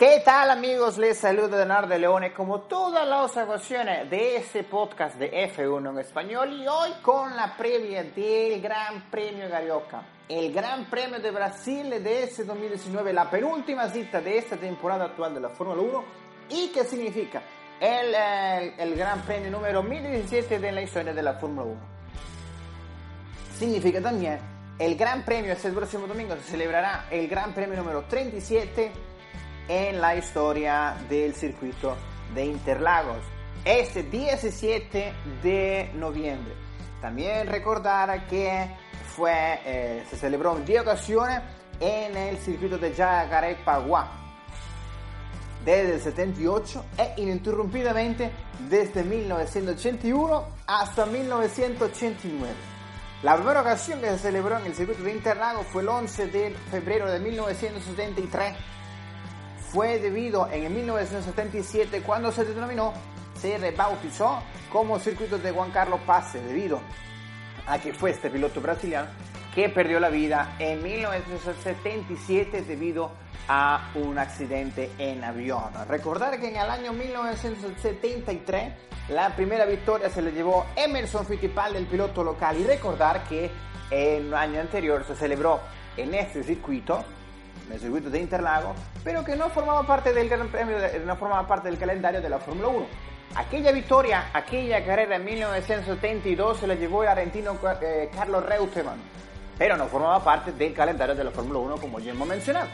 ¿Qué tal amigos? Les saluda Leonardo Leone como todas las ocasiones de este podcast de F1 en español y hoy con la previa del Gran Premio Carioca, el Gran Premio de Brasil de este 2019, la penúltima cita de esta temporada actual de la Fórmula 1 y que significa el, el, el Gran Premio número 1017 de la historia de la Fórmula 1. Significa también el Gran Premio, este próximo domingo se celebrará el Gran Premio número 37 en la historia del circuito de Interlagos. Este 17 de noviembre. También recordar que fue, eh, se celebró en 10 ocasiones en el circuito de Jacarepaguá desde el 78 e ininterrumpidamente desde 1981 hasta 1989. La primera ocasión que se celebró en el circuito de Interlagos fue el 11 de febrero de 1973 fue debido en 1977 cuando se denominó, se rebautizó como circuito de Juan Carlos Pase debido a que fue este piloto brasileño que perdió la vida en 1977 debido a un accidente en avión. Recordar que en el año 1973 la primera victoria se le llevó Emerson Fittipaldi, el piloto local, y recordar que en el año anterior se celebró en este circuito en el circuito de Interlagos, pero que no formaba parte del Gran Premio, no formaba parte del calendario de la Fórmula 1. Aquella victoria, aquella carrera en 1972 se la llevó el argentino eh, Carlos Reutemann, pero no formaba parte del calendario de la Fórmula 1 como ya hemos mencionado.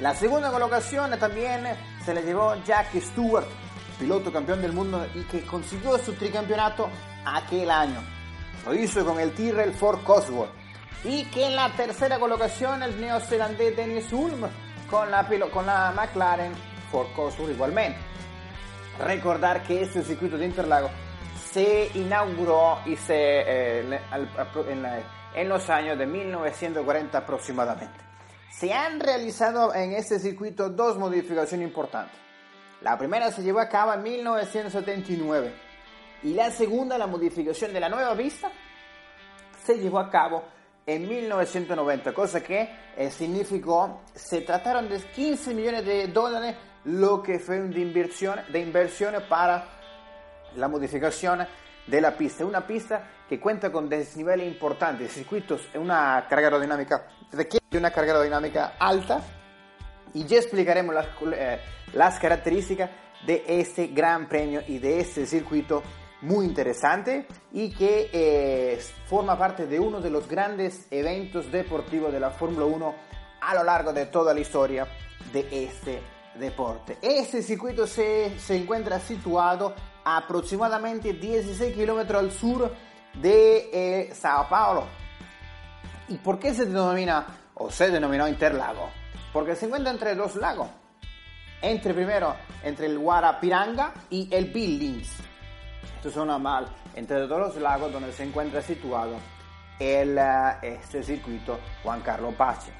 La segunda colocación también se la llevó Jack Stewart, piloto campeón del mundo y que consiguió su tricampeonato aquel año. Lo hizo con el Tyrrell Ford Cosworth y que en la tercera colocación el neozelandés Dennis Ulm con la, con la McLaren Ford Cosworth igualmente. Recordar que este circuito de Interlagos se inauguró y se, eh, en, en los años de 1940 aproximadamente. Se han realizado en este circuito dos modificaciones importantes. La primera se llevó a cabo en 1979 y la segunda, la modificación de la nueva pista, se llevó a cabo en 1990, cosa que eh, significó, se trataron de 15 millones de dólares, lo que fue de inversión, de inversiones para la modificación de la pista. Una pista que cuenta con desniveles importantes, circuitos, una carga aerodinámica, requiere una carga aerodinámica alta y ya explicaremos las, eh, las características de este gran premio y de este circuito muy interesante y que eh, forma parte de uno de los grandes eventos deportivos de la Fórmula 1 a lo largo de toda la historia de este deporte. Este circuito se, se encuentra situado aproximadamente 16 kilómetros al sur de eh, Sao Paulo. ¿Y por qué se denomina o se denominó Interlago? Porque se encuentra entre dos lagos. Entre primero, entre el Guarapiranga y el Billings suena mal. Entre todos los lagos donde se encuentra situado el, eh, este circuito Juan Carlos Pache.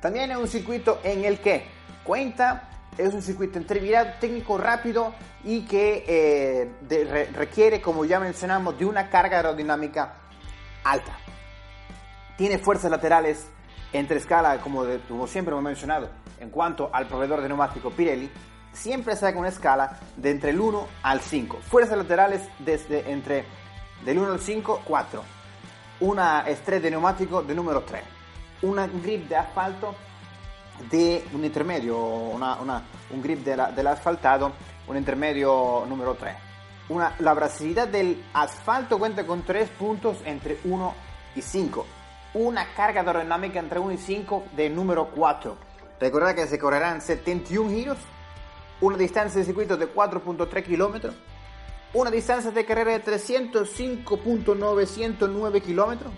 También es un circuito en el que cuenta, es un circuito entrevirado, técnico rápido y que eh, requiere, como ya mencionamos, de una carga aerodinámica alta. Tiene fuerzas laterales entre escala, como, como siempre hemos mencionado, en cuanto al proveedor de neumático Pirelli, siempre saca una escala de entre el 1 al 5. Fuerzas laterales desde entre del 1 al 5, 4. Una estrés de neumático de número 3. Una grip de asfalto de un intermedio, una, una, un grip del asfaltado, un intermedio número 3. Una, la abrasividad del asfalto cuenta con 3 puntos entre 1 y 5. Una carga aerodinámica entre 1 y 5 de número 4. Recordad que se correrán 71 giros una distancia de circuito de 4.3 kilómetros, una distancia de carrera de 305.909 kilómetros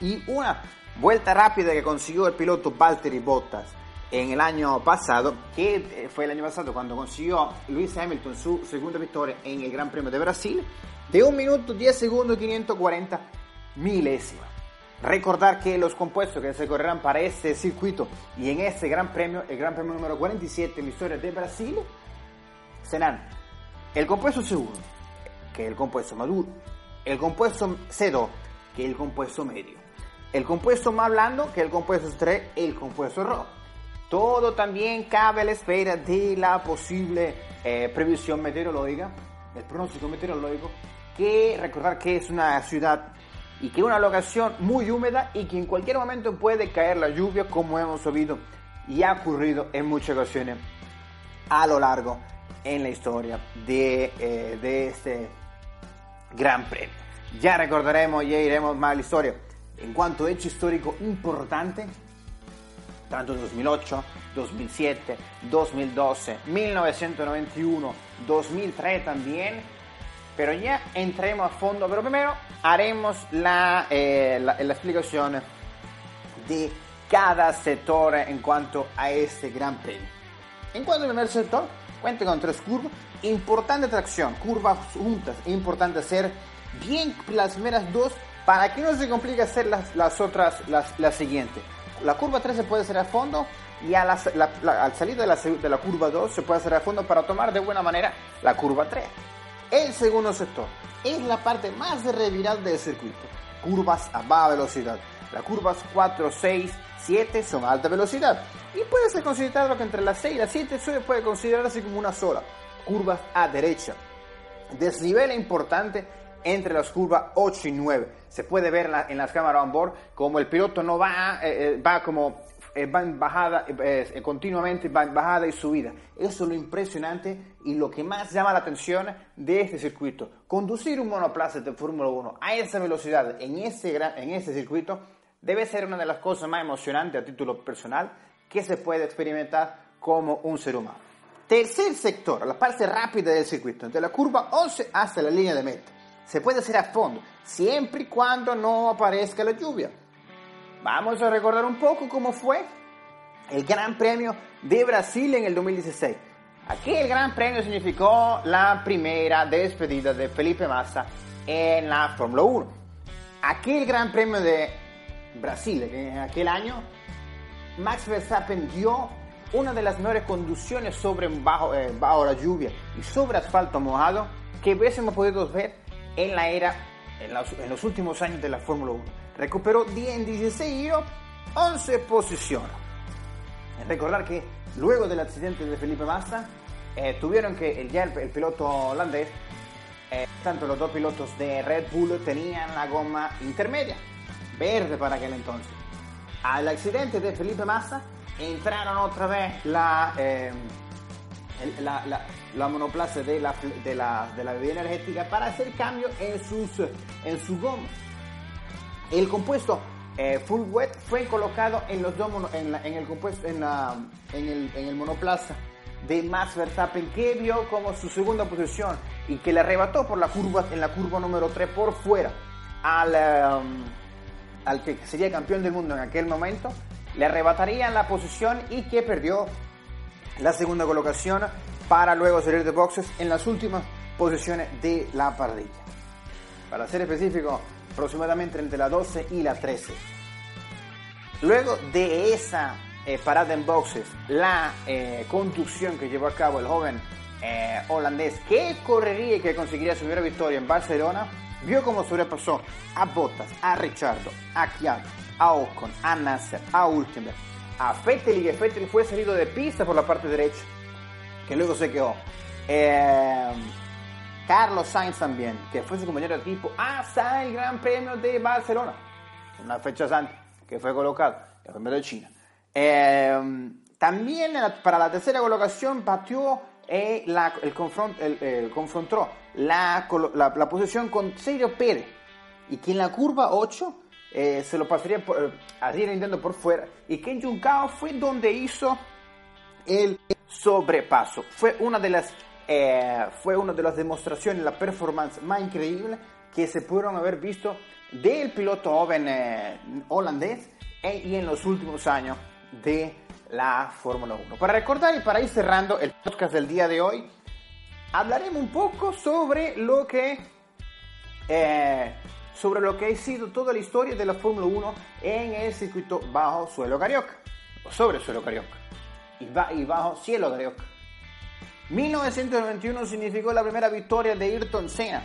y una vuelta rápida que consiguió el piloto Valtteri Bottas en el año pasado, que eh, fue el año pasado cuando consiguió Lewis Hamilton su segunda victoria en el Gran Premio de Brasil, de 1 minuto 10 segundos 540 milésimas. Recordar que los compuestos que se correrán para este circuito y en este Gran Premio, el Gran Premio número 47 en la historia de Brasil, serán el compuesto C1, que es el compuesto maduro, el compuesto C2, que es el compuesto medio, el compuesto más blando, que es el compuesto 3, el compuesto rojo. todo también cabe a la espera de la posible eh, previsión meteorológica, el pronóstico meteorológico, que recordar que es una ciudad y que una locación muy húmeda y que en cualquier momento puede caer la lluvia como hemos oído y ha ocurrido en muchas ocasiones a lo largo en la historia de, eh, de este Gran Premio. Ya recordaremos, ya iremos más a la historia. En cuanto a hecho histórico importante, tanto 2008, 2007, 2012, 1991, 2003 también, pero ya entremos a fondo, pero primero haremos la, eh, la, la explicación de cada sector en cuanto a este Gran Premio. En cuanto al primer sector, cuenta con tres curvas, importante tracción, curvas juntas, importante hacer bien las primeras dos para que no se complique hacer las, las otras, las, las siguientes. La curva 3 se puede hacer a fondo y a la, la, la, al salir de la, de la curva 2 se puede hacer a fondo para tomar de buena manera la curva 3. El segundo sector es la parte más revirada del circuito. Curvas a baja velocidad. Las curvas 4, 6, 7 son a alta velocidad. Y puede ser considerado que entre las 6 y las 7 se puede considerarse como una sola. Curvas a derecha. Desnivel importante entre las curvas 8 y 9. Se puede ver en las cámaras on board como el piloto no va, eh, va como eh, va en bajada, eh, continuamente va en bajada y subida. Eso es lo impresionante y lo que más llama la atención de este circuito. Conducir un monoplaza de Fórmula 1 a esa velocidad en ese, en ese circuito debe ser una de las cosas más emocionantes a título personal que se puede experimentar como un ser humano. Tercer sector, la parte rápida del circuito, de la curva 11 hasta la línea de meta. Se puede hacer a fondo, siempre y cuando no aparezca la lluvia. Vamos a recordar un poco cómo fue el Gran Premio de Brasil en el 2016. Aquí el Gran Premio significó la primera despedida de Felipe Massa en la Fórmula 1. Aquí el Gran Premio de Brasil, en aquel año, Max Verstappen dio una de las mejores conducciones sobre bajo, eh, bajo la lluvia y sobre asfalto mojado que hubiésemos podido ver en la era, en los últimos años de la Fórmula 1. Recuperó 10 en 16 giros, 11 posiciones. Recordar que luego del accidente de Felipe Massa, eh, tuvieron que, ya el, el piloto holandés, eh, tanto los dos pilotos de Red Bull tenían la goma intermedia, verde para aquel entonces. Al accidente de Felipe Massa entraron otra vez la, eh, la, la, la, monoplaza de la, de, la, de la bebida energética para hacer cambio en, sus, en su goma. El compuesto eh, full wet fue colocado en los dos en, el monoplaza de Max Verstappen que vio como su segunda posición y que le arrebató por la curva en la curva número 3 por fuera al, um, al que sería campeón del mundo en aquel momento le arrebataría la posición y que perdió la segunda colocación para luego salir de boxes en las últimas posiciones de la parrilla. Para ser específico, aproximadamente entre la 12 y la 13. Luego de esa eh, parada en boxes, la eh, conducción que llevó a cabo el joven eh, holandés que correría y que conseguiría su primera victoria en Barcelona, vio cómo sobrepasó a Bottas, a Richardo, a Kiat, a Ocon, a Nasser, a Ulkenberg, a Vettel y que Vettel fue salido de pista por la parte derecha, que luego se quedó. Eh, Carlos Sainz también, que fue su compañero de equipo hasta el Gran Premio de Barcelona, unas fechas antes, que fue colocado, el primero de China. Eh, también para la tercera colocación batió eh, el, confront, el, el, confrontó la, la, posición con Sergio Pérez y que en la curva 8 eh, se lo pasaría por, eh, intento por fuera y que en Juncao fue donde hizo el sobrepaso. Fue una de las eh, fue una de las demostraciones, la performance más increíble que se pudieron haber visto del piloto joven eh, holandés eh, y en los últimos años de la Fórmula 1. Para recordar y para ir cerrando el podcast del día de hoy, hablaremos un poco sobre lo que eh, sobre lo que ha sido toda la historia de la Fórmula 1 en el circuito bajo suelo carioca, o sobre suelo carioca, y, ba y bajo cielo carioca. 1991 significó la primera victoria de Ayrton Senna,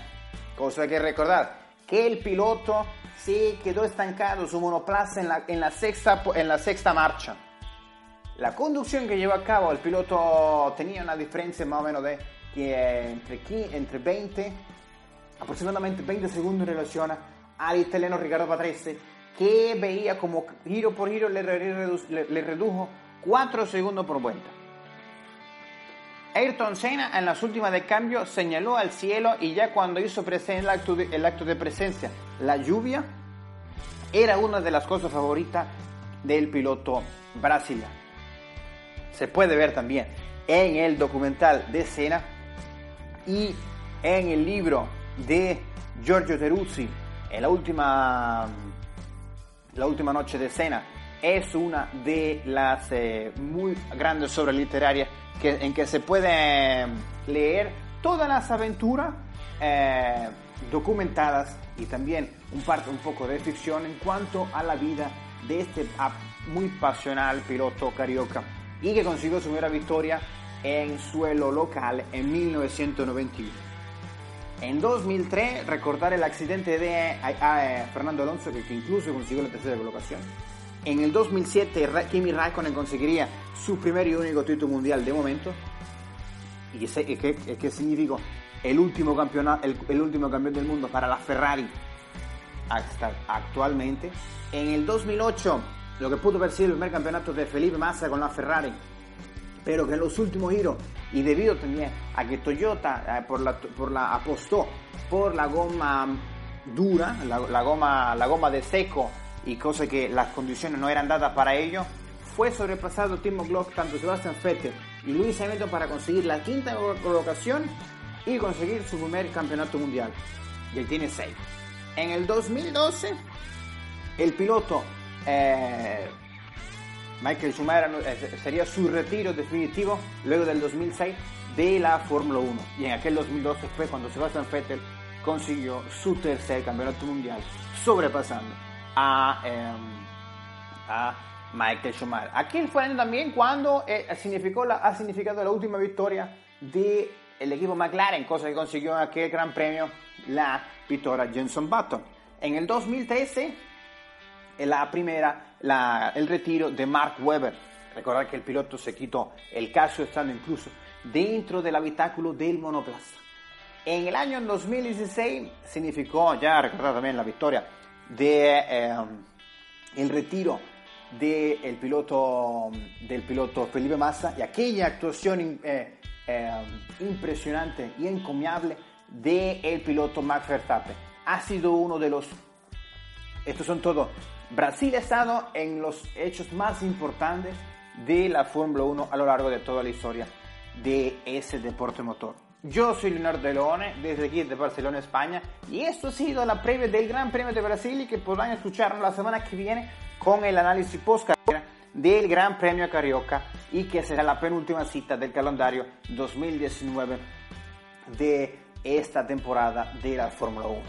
cosa que recordar, que el piloto se quedó estancado su monoplaza en la, sexta, en la sexta marcha. la conducción que llevó a cabo el piloto tenía una diferencia más o menos de que entre, entre 20, aproximadamente 20 segundos en relación al italiano Ricardo Patrese, que veía como giro por giro le, le redujo 4 segundos por vuelta. Ayrton Senna en las últimas de cambio señaló al cielo y ya cuando hizo el acto, de, presencia, la lluvia era una de las cosas favoritas del piloto brasileño. Se puede ver también en el documental de Senna y en el libro de Giorgio Teruzzi, en la última, la última noche de Senna, es una de las eh, muy grandes obras literarias en que se puede leer todas las aventuras eh, documentadas y también un, parte, un poco de ficción en cuanto a la vida de este muy pasional piloto carioca y que consiguió su primera victoria en suelo local en 1991. En 2003, recordar el accidente de a, Fernando Alonso, que, incluso consiguió la tercera colocación. En el 2007, Kimi Raikkonen conseguiría su primer y único título mundial de momento. ¿Y qué, qué, significa? El último, campeonato, el, último campeón del mundo para la Ferrari hasta actualmente. En el 2008, lo que pudo haber el primer campeonato de Felipe Massa con la Ferrari, pero que en los últimos giros, y debido a que Toyota eh, por la, apostó por la goma dura, la, goma, la goma de seco y cosa que las condiciones no eran dadas para ello, fue sobrepasado Timo Glock, tanto Sebastian Vettel y Luis Hamilton para conseguir la quinta colocación y conseguir su primer campeonato mundial. Y él tiene 6. En el 2012, el piloto eh, Michael Schumacher eh, sería su retiro definitivo luego del 2006 de la Fórmula 1. Y en aquel 2012 fue cuando Sebastian Vettel consiguió su tercer campeonato mundial, sobrepasando a, eh, Michael Schumacher. Aquí fue también cuando eh, significó la, ha significado la última victoria del el equipo McLaren, cosa que consiguió en aquel gran premio la victoria Jenson Button. En el 2013, la primera, la, el retiro de Mark Webber. Recordar que el piloto se quitó el caso estando incluso dentro del habitáculo del monoplaza. En el año 2016 significó, ya recordar también la victoria de eh, el retiro del piloto del piloto Felipe Massa y aquella actuación eh, eh, impresionante y encomiable del el piloto Max Verstappen. Ha sido uno de los estos son todos. Brasil ha estado en los hechos más importantes de la Fórmula 1 a lo largo de toda la historia de ese deporte motor. Yo soy Leonardo Leone, desde aquí de Barcelona, España, y esto ha sido la previa del Gran Premio de Brasil y que podrán escucharnos la semana que viene con el análisis post carrera del Gran Premio Carioca y que será la penúltima cita del calendario 2019 de esta temporada de la Fórmula 1.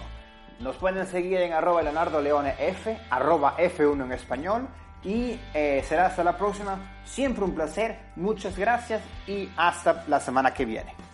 Nos pueden seguir en arroba Leonardo Leone F, arroba F1 en español y eh, será hasta la próxima. Siempre un placer, muchas gracias y hasta la semana que viene.